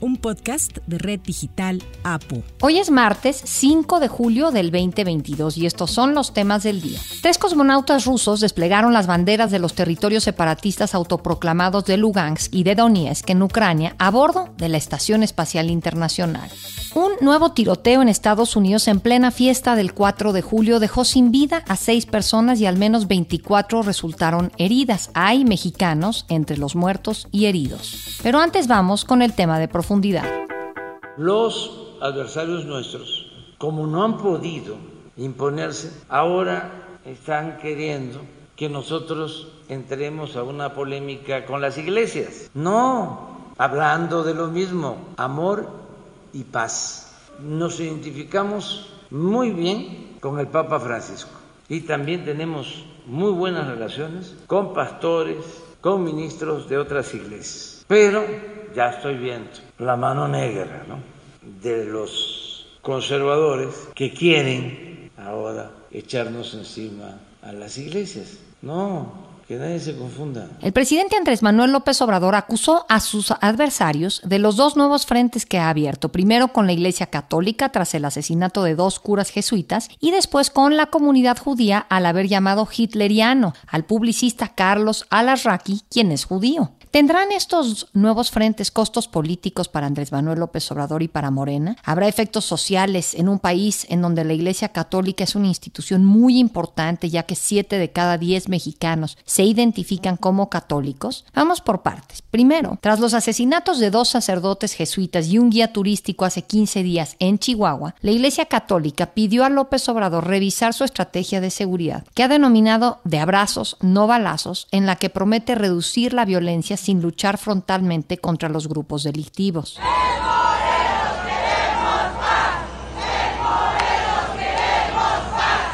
un podcast de Red Digital APU. Hoy es martes 5 de julio del 2022 y estos son los temas del día. Tres cosmonautas rusos desplegaron las banderas de los territorios separatistas autoproclamados de Lugansk y de Donetsk en Ucrania a bordo de la Estación Espacial Internacional. Un nuevo tiroteo en Estados Unidos en plena fiesta del 4 de julio dejó sin vida a seis personas y al menos 24 resultaron heridas. Hay mexicanos entre los muertos y heridos. Pero antes vamos con el tema de profundidad. Los adversarios nuestros, como no han podido imponerse, ahora están queriendo que nosotros entremos a una polémica con las iglesias. No, hablando de lo mismo, amor y paz. Nos identificamos muy bien con el Papa Francisco y también tenemos muy buenas relaciones con pastores, con ministros de otras iglesias. Pero ya estoy viendo la mano negra de los conservadores que quieren ahora echarnos encima a las iglesias. No, que nadie se confunda. El presidente Andrés Manuel López Obrador acusó a sus adversarios de los dos nuevos frentes que ha abierto, primero con la Iglesia Católica tras el asesinato de dos curas jesuitas y después con la comunidad judía al haber llamado hitleriano al publicista Carlos Alarraqui, quien es judío. ¿Tendrán estos nuevos frentes costos políticos para Andrés Manuel López Obrador y para Morena? ¿Habrá efectos sociales en un país en donde la Iglesia Católica es una institución muy importante, ya que siete de cada diez mexicanos se identifican como católicos? Vamos por partes. Primero, tras los asesinatos de dos sacerdotes jesuitas y un guía turístico hace 15 días en Chihuahua, la Iglesia Católica pidió a López Obrador revisar su estrategia de seguridad, que ha denominado de abrazos, no balazos, en la que promete reducir la violencia sin luchar frontalmente contra los grupos delictivos.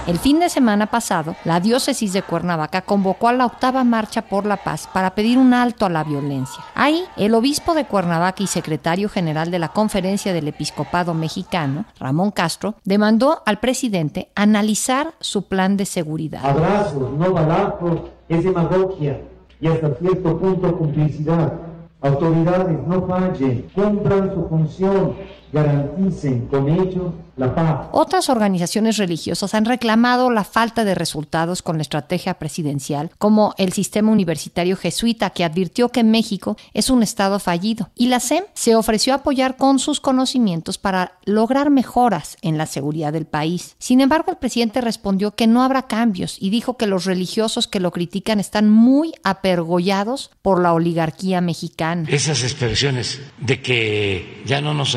El fin de semana pasado, la diócesis de Cuernavaca convocó a la octava marcha por la paz para pedir un alto a la violencia. Ahí, el obispo de Cuernavaca y secretario general de la Conferencia del Episcopado Mexicano, Ramón Castro, demandó al presidente analizar su plan de seguridad. Abrazos, no balazos, es demagogia y hasta cierto punto complicidad. Autoridades, no fallen, cumplan su función, garanticen con ello la paz. Otras organizaciones religiosas han reclamado la falta de resultados con la estrategia presidencial, como el sistema universitario jesuita, que advirtió que México es un estado fallido. Y la SEM se ofreció a apoyar con sus conocimientos para lograr mejoras en la seguridad del país. Sin embargo, el presidente respondió que no habrá cambios y dijo que los religiosos que lo critican están muy apergollados por la oligarquía mexicana. Esas expresiones de que ya no nos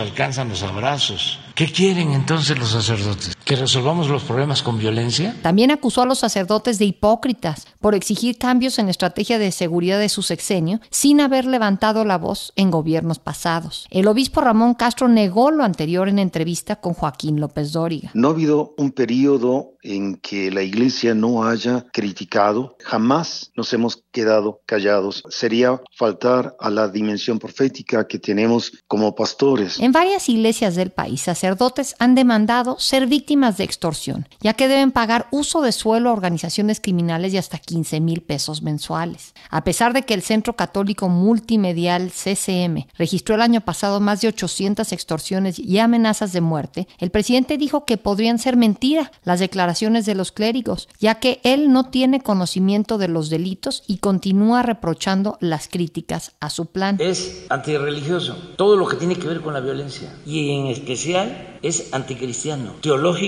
los abrazos. ¿Qué quieren entonces los sacerdotes? ¿Que resolvamos los problemas con violencia? También acusó a los sacerdotes de hipócritas por exigir cambios en la estrategia de seguridad de su sexenio sin haber levantado la voz en gobiernos pasados. El obispo Ramón Castro negó lo anterior en entrevista con Joaquín López Dóriga. No ha habido un periodo en que la iglesia no haya criticado, jamás nos hemos quedado callados. Sería faltar a la dimensión profética que tenemos como pastores. En varias iglesias del país, sacerdotes han demandado ser víctimas de extorsión, ya que deben pagar uso de suelo a organizaciones criminales de hasta 15 mil pesos mensuales. A pesar de que el Centro Católico Multimedial CCM registró el año pasado más de 800 extorsiones y amenazas de muerte, el presidente dijo que podrían ser mentira las declaraciones de los clérigos, ya que él no tiene conocimiento de los delitos y continúa reprochando las críticas a su plan. Es antirreligioso, todo lo que tiene que ver con la violencia, y en especial es anticristiano,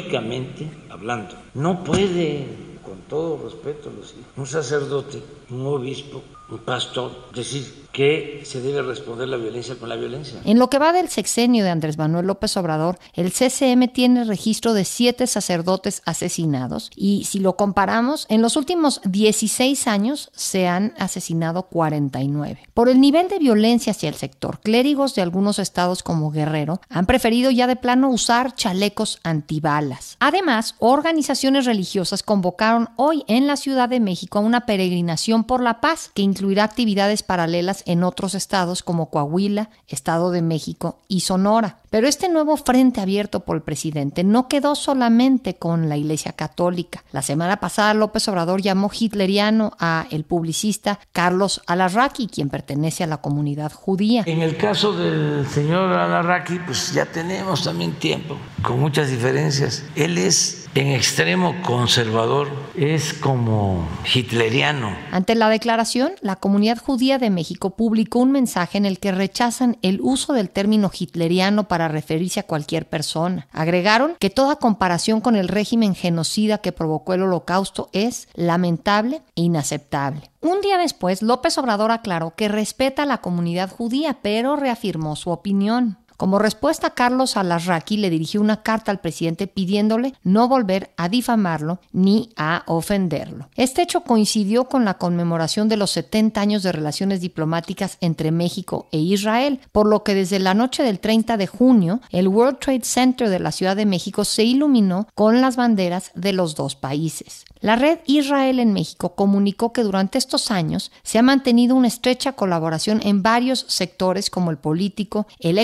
teológicamente hablando. No puede, con todo respeto, un sacerdote, un obispo, pastor, decir que se debe responder la violencia con la violencia. En lo que va del sexenio de Andrés Manuel López Obrador, el CCM tiene registro de siete sacerdotes asesinados y si lo comparamos, en los últimos 16 años se han asesinado 49. Por el nivel de violencia hacia el sector, clérigos de algunos estados como Guerrero han preferido ya de plano usar chalecos antibalas. Además, organizaciones religiosas convocaron hoy en la Ciudad de México a una peregrinación por la paz que incluye incluirá actividades paralelas en otros estados como Coahuila, Estado de México y Sonora. Pero este nuevo frente abierto por el presidente no quedó solamente con la Iglesia Católica. La semana pasada López Obrador llamó hitleriano a el publicista Carlos Alarraqui, quien pertenece a la comunidad judía. En el caso del señor Alarraqui, pues ya tenemos también tiempo, con muchas diferencias. Él es en extremo conservador, es como hitleriano. Ante la declaración, la comunidad judía de México publicó un mensaje en el que rechazan el uso del término hitleriano para referirse a cualquier persona. Agregaron que toda comparación con el régimen genocida que provocó el holocausto es lamentable e inaceptable. Un día después, López Obrador aclaró que respeta a la comunidad judía, pero reafirmó su opinión. Como respuesta, Carlos Alarraqui le dirigió una carta al presidente pidiéndole no volver a difamarlo ni a ofenderlo. Este hecho coincidió con la conmemoración de los 70 años de relaciones diplomáticas entre México e Israel, por lo que desde la noche del 30 de junio, el World Trade Center de la Ciudad de México se iluminó con las banderas de los dos países. La red Israel en México comunicó que durante estos años se ha mantenido una estrecha colaboración en varios sectores como el político, el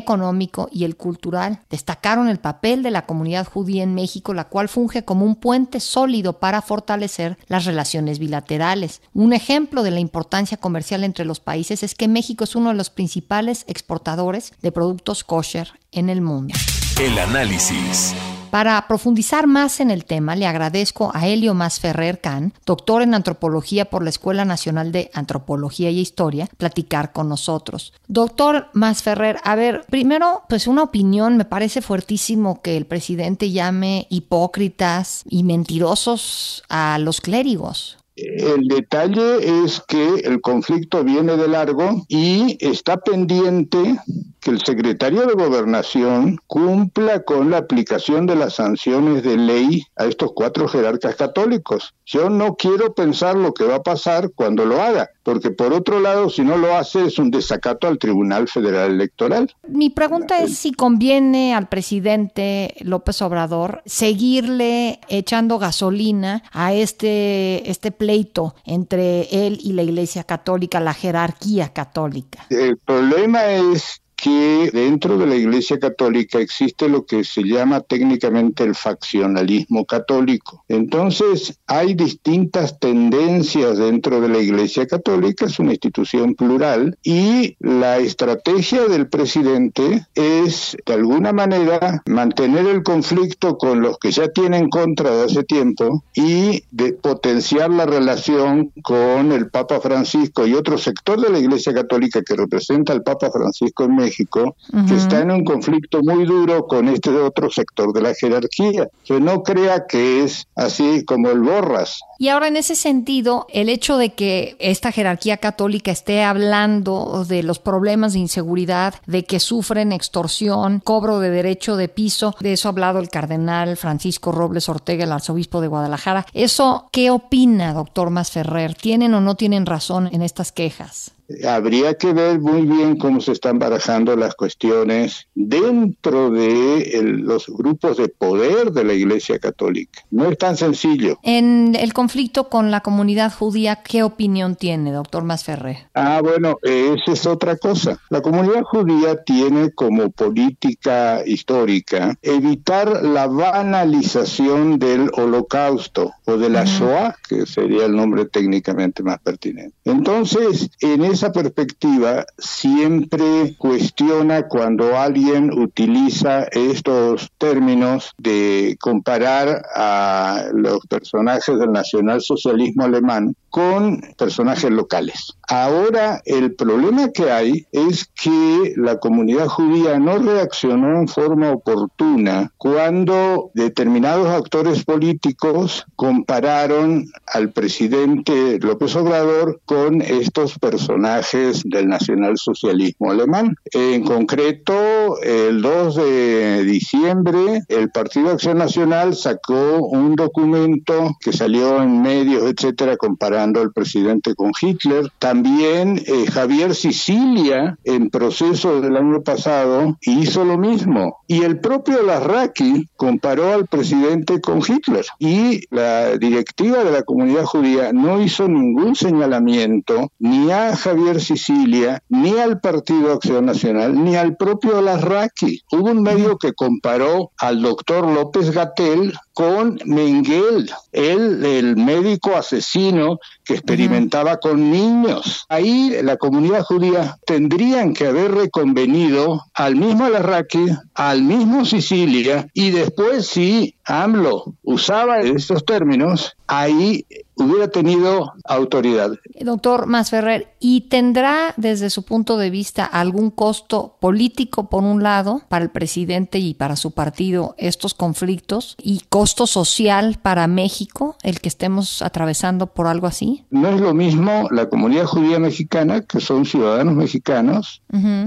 y el cultural. Destacaron el papel de la comunidad judía en México, la cual funge como un puente sólido para fortalecer las relaciones bilaterales. Un ejemplo de la importancia comercial entre los países es que México es uno de los principales exportadores de productos kosher en el mundo. El análisis. Para profundizar más en el tema, le agradezco a Helio Masferrer Can, doctor en antropología por la Escuela Nacional de Antropología y Historia, platicar con nosotros. Doctor Masferrer, a ver, primero, pues una opinión, me parece fuertísimo que el presidente llame hipócritas y mentirosos a los clérigos. El detalle es que el conflicto viene de largo y está pendiente que el secretario de Gobernación cumpla con la aplicación de las sanciones de ley a estos cuatro jerarcas católicos. Yo no quiero pensar lo que va a pasar cuando lo haga, porque por otro lado, si no lo hace, es un desacato al Tribunal Federal Electoral. Mi pregunta es si conviene al presidente López Obrador seguirle echando gasolina a este, este pleito entre él y la Iglesia Católica, la jerarquía católica. El problema es que dentro de la Iglesia Católica existe lo que se llama técnicamente el faccionalismo católico. Entonces, hay distintas tendencias dentro de la Iglesia Católica, es una institución plural, y la estrategia del presidente es, de alguna manera, mantener el conflicto con los que ya tienen contra de hace tiempo y de potenciar la relación con el Papa Francisco y otro sector de la Iglesia Católica que representa al Papa Francisco en México México, que está en un conflicto muy duro con este otro sector de la jerarquía, que no crea que es así como el borras. Y ahora en ese sentido, el hecho de que esta jerarquía católica esté hablando de los problemas de inseguridad, de que sufren extorsión, cobro de derecho de piso, de eso ha hablado el cardenal Francisco Robles Ortega, el arzobispo de Guadalajara. ¿Eso qué opina, doctor Masferrer? ¿Tienen o no tienen razón en estas quejas? Habría que ver muy bien cómo se están barajando las cuestiones dentro de los grupos de poder de la Iglesia Católica. No es tan sencillo. En el conflicto con la comunidad judía, ¿qué opinión tiene, doctor Masferré? Ah, bueno, esa es otra cosa. La comunidad judía tiene como política histórica evitar la banalización del holocausto o de la Shoah, que sería el nombre técnicamente más pertinente. Entonces, en esa perspectiva siempre cuestiona cuando alguien utiliza estos términos de comparar a los personajes del nacionalsocialismo alemán con personajes locales. Ahora el problema que hay es que la comunidad judía no reaccionó en forma oportuna cuando determinados actores políticos compararon al presidente López Obrador con estos personajes del nacionalsocialismo alemán. En concreto, el 2 de diciembre, el Partido Acción Nacional sacó un documento que salió en medios, etcétera, comparando al presidente con Hitler. También eh, Javier Sicilia, en proceso del año pasado, hizo lo mismo. Y el propio Larraqui comparó al presidente con Hitler. Y la directiva de la comunidad judía no hizo ningún señalamiento ni a Javier Sicilia, ni al Partido Acción Nacional, ni al propio Larraqui. Hubo un medio que comparó al doctor López Gatel con Mengel, él, el médico asesino que experimentaba con niños. Ahí la comunidad judía tendrían que haber reconvenido al mismo Larraqui, al mismo Sicilia, y después si AMLO usaba estos términos, ahí hubiera tenido autoridad. Doctor Masferrer, ¿y tendrá desde su punto de vista algún costo político, por un lado, para el presidente y para su partido estos conflictos y costo social para México, el que estemos atravesando por algo así? No es lo mismo la comunidad judía mexicana, que son ciudadanos mexicanos,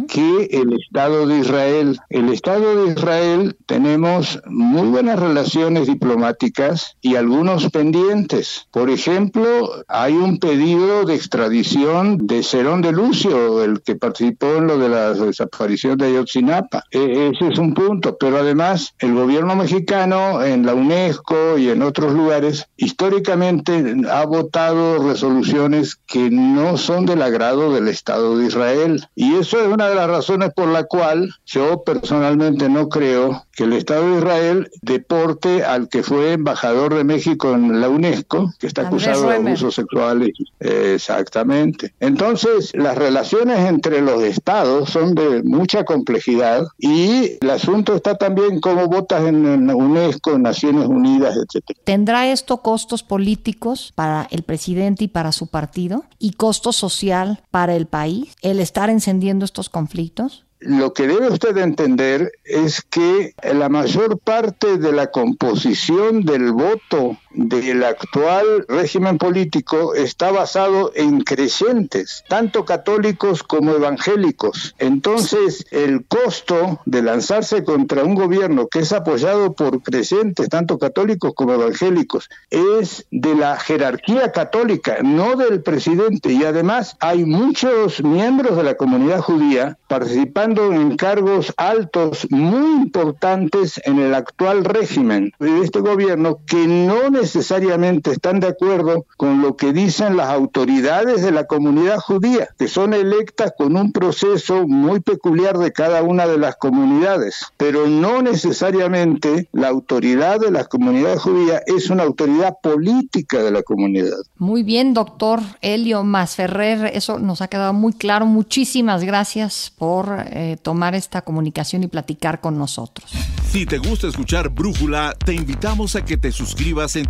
que el Estado de Israel. El Estado de Israel tenemos muy buenas relaciones diplomáticas y algunos pendientes. Por ejemplo, ejemplo, hay un pedido de extradición de Cerón de Lucio, el que participó en lo de la desaparición de Ayotzinapa. E, ese es un punto, pero además el gobierno mexicano en la UNESCO y en otros lugares históricamente ha votado resoluciones que no son del agrado del Estado de Israel. Y eso es una de las razones por la cual yo personalmente no creo que el Estado de Israel deporte al que fue embajador de México en la UNESCO, que está acusado de abusos sexuales. Exactamente. Entonces, las relaciones entre los estados son de mucha complejidad y el asunto está también como votas en UNESCO, en Naciones Unidas, etcétera. ¿Tendrá esto costos políticos para el presidente y para su partido y costo social para el país el estar encendiendo estos conflictos? lo que debe usted entender es que la mayor parte de la composición del voto del actual régimen político está basado en creyentes, tanto católicos como evangélicos. Entonces, el costo de lanzarse contra un gobierno que es apoyado por creyentes, tanto católicos como evangélicos, es de la jerarquía católica, no del presidente. Y además hay muchos miembros de la comunidad judía participando en cargos altos muy importantes en el actual régimen de este gobierno que no necesariamente están de acuerdo con lo que dicen las autoridades de la comunidad judía, que son electas con un proceso muy peculiar de cada una de las comunidades, pero no necesariamente la autoridad de la comunidad judía es una autoridad política de la comunidad. Muy bien, doctor Helio Masferrer, eso nos ha quedado muy claro. Muchísimas gracias por eh, tomar esta comunicación y platicar con nosotros. Si te gusta escuchar Brújula, te invitamos a que te suscribas en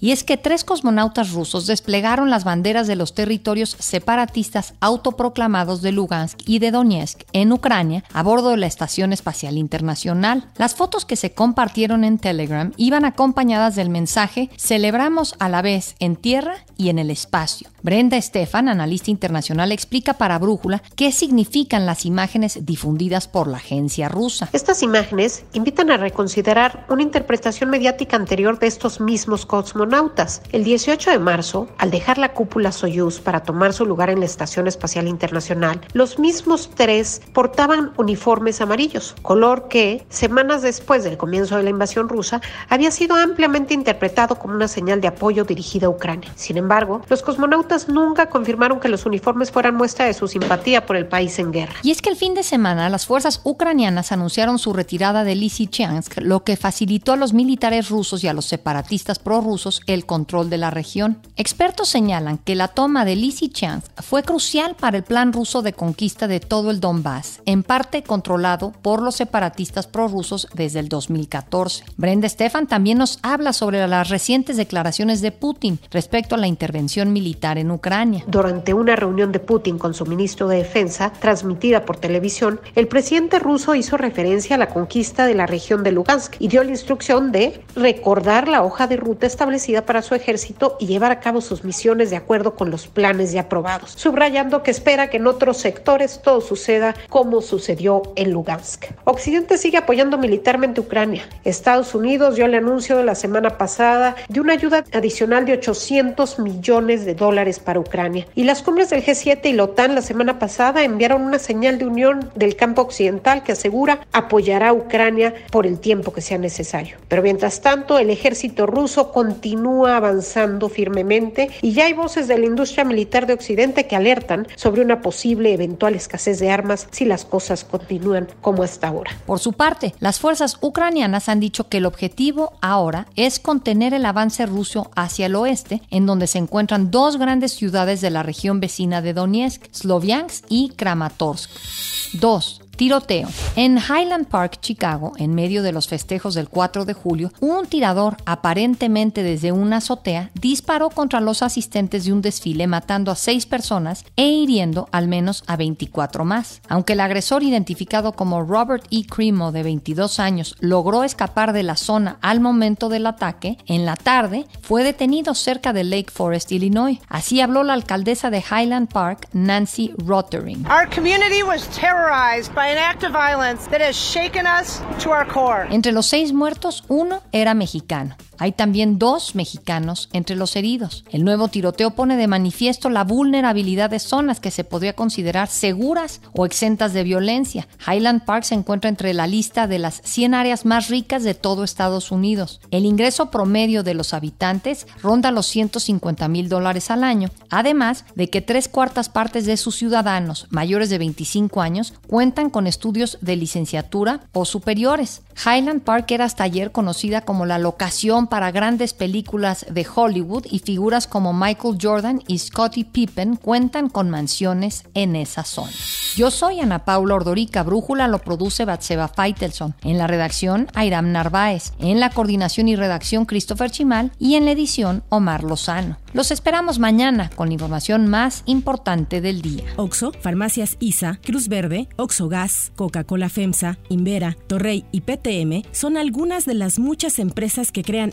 Y es que tres cosmonautas rusos desplegaron las banderas de los territorios separatistas autoproclamados de Lugansk y de Donetsk en Ucrania a bordo de la Estación Espacial Internacional. Las fotos que se compartieron en Telegram iban acompañadas del mensaje Celebramos a la vez en tierra y en el espacio. Brenda Estefan, analista internacional, explica para Brújula qué significan las imágenes difundidas por la agencia rusa. Estas imágenes invitan a reconsiderar una interpretación mediática anterior de estos mismos cosmonautas. El 18 de marzo, al dejar la cúpula Soyuz para tomar su lugar en la Estación Espacial Internacional, los mismos tres portaban uniformes amarillos, color que, semanas después del comienzo de la invasión rusa, había sido ampliamente interpretado como una señal de apoyo dirigida a Ucrania. Sin embargo, los cosmonautas nunca confirmaron que los uniformes fueran muestra de su simpatía por el país en guerra. Y es que el fin de semana las fuerzas ucranianas anunciaron su retirada de Lysychansk, lo que facilitó a los militares rusos y a los separatistas prorrusos el control de la región. Expertos señalan que la toma de Lysychansk fue crucial para el plan ruso de conquista de todo el Donbass, en parte controlado por los separatistas prorrusos desde el 2014. Brenda Stefan también nos habla sobre las recientes declaraciones de Putin respecto a la intervención militar en Ucrania. Durante una reunión de Putin con su ministro de Defensa, transmitida por televisión, el presidente ruso hizo referencia a la conquista de la región de Lugansk y dio la instrucción de recordar la hoja de ruta establecida para su ejército y llevar a cabo sus misiones de acuerdo con los planes ya aprobados, subrayando que espera que en otros sectores todo suceda como sucedió en Lugansk. Occidente sigue apoyando militarmente Ucrania. Estados Unidos dio el anuncio de la semana pasada de una ayuda adicional de 800 millones de dólares para Ucrania. Y las cumbres del G7 y la OTAN la semana pasada enviaron una señal de unión del campo occidental que asegura apoyará a Ucrania por el tiempo que sea necesario. Pero mientras tanto, el ejército ruso continúa avanzando firmemente y ya hay voces de la industria militar de Occidente que alertan sobre una posible eventual escasez de armas si las cosas continúan como hasta ahora. Por su parte, las fuerzas ucranianas han dicho que el objetivo ahora es contener el avance ruso hacia el oeste, en donde se encuentran dos grandes ciudades de la región vecina de Donetsk, Sloviansk y Kramatorsk. 2. Tiroteo. En Highland Park, Chicago, en medio de los festejos del 4 de julio, un tirador, aparentemente desde una azotea, disparó contra los asistentes de un desfile matando a seis personas e hiriendo al menos a 24 más. Aunque el agresor identificado como Robert E. Cremo, de 22 años, logró escapar de la zona al momento del ataque, en la tarde fue detenido cerca de Lake Forest, Illinois. Así habló la alcaldesa de Highland Park, Nancy Rottering. Our community was terrorized by entre los seis muertos, uno era mexicano. Hay también dos mexicanos entre los heridos. El nuevo tiroteo pone de manifiesto la vulnerabilidad de zonas que se podría considerar seguras o exentas de violencia. Highland Park se encuentra entre la lista de las 100 áreas más ricas de todo Estados Unidos. El ingreso promedio de los habitantes ronda los 150 mil dólares al año, además de que tres cuartas partes de sus ciudadanos mayores de 25 años cuentan con estudios de licenciatura o superiores. Highland Park era hasta ayer conocida como la locación para grandes películas de Hollywood y figuras como Michael Jordan y Scottie Pippen cuentan con mansiones en esa zona. Yo soy Ana Paula Ordorica, Brújula lo produce Batseba Feitelson, en la redacción Airam Narváez, en la coordinación y redacción Christopher Chimal y en la edición Omar Lozano. Los esperamos mañana con la información más importante del día. Oxo, Farmacias ISA, Cruz Verde, Oxo Gas, Coca-Cola FEMSA, Invera, Torrey y PTM son algunas de las muchas empresas que crean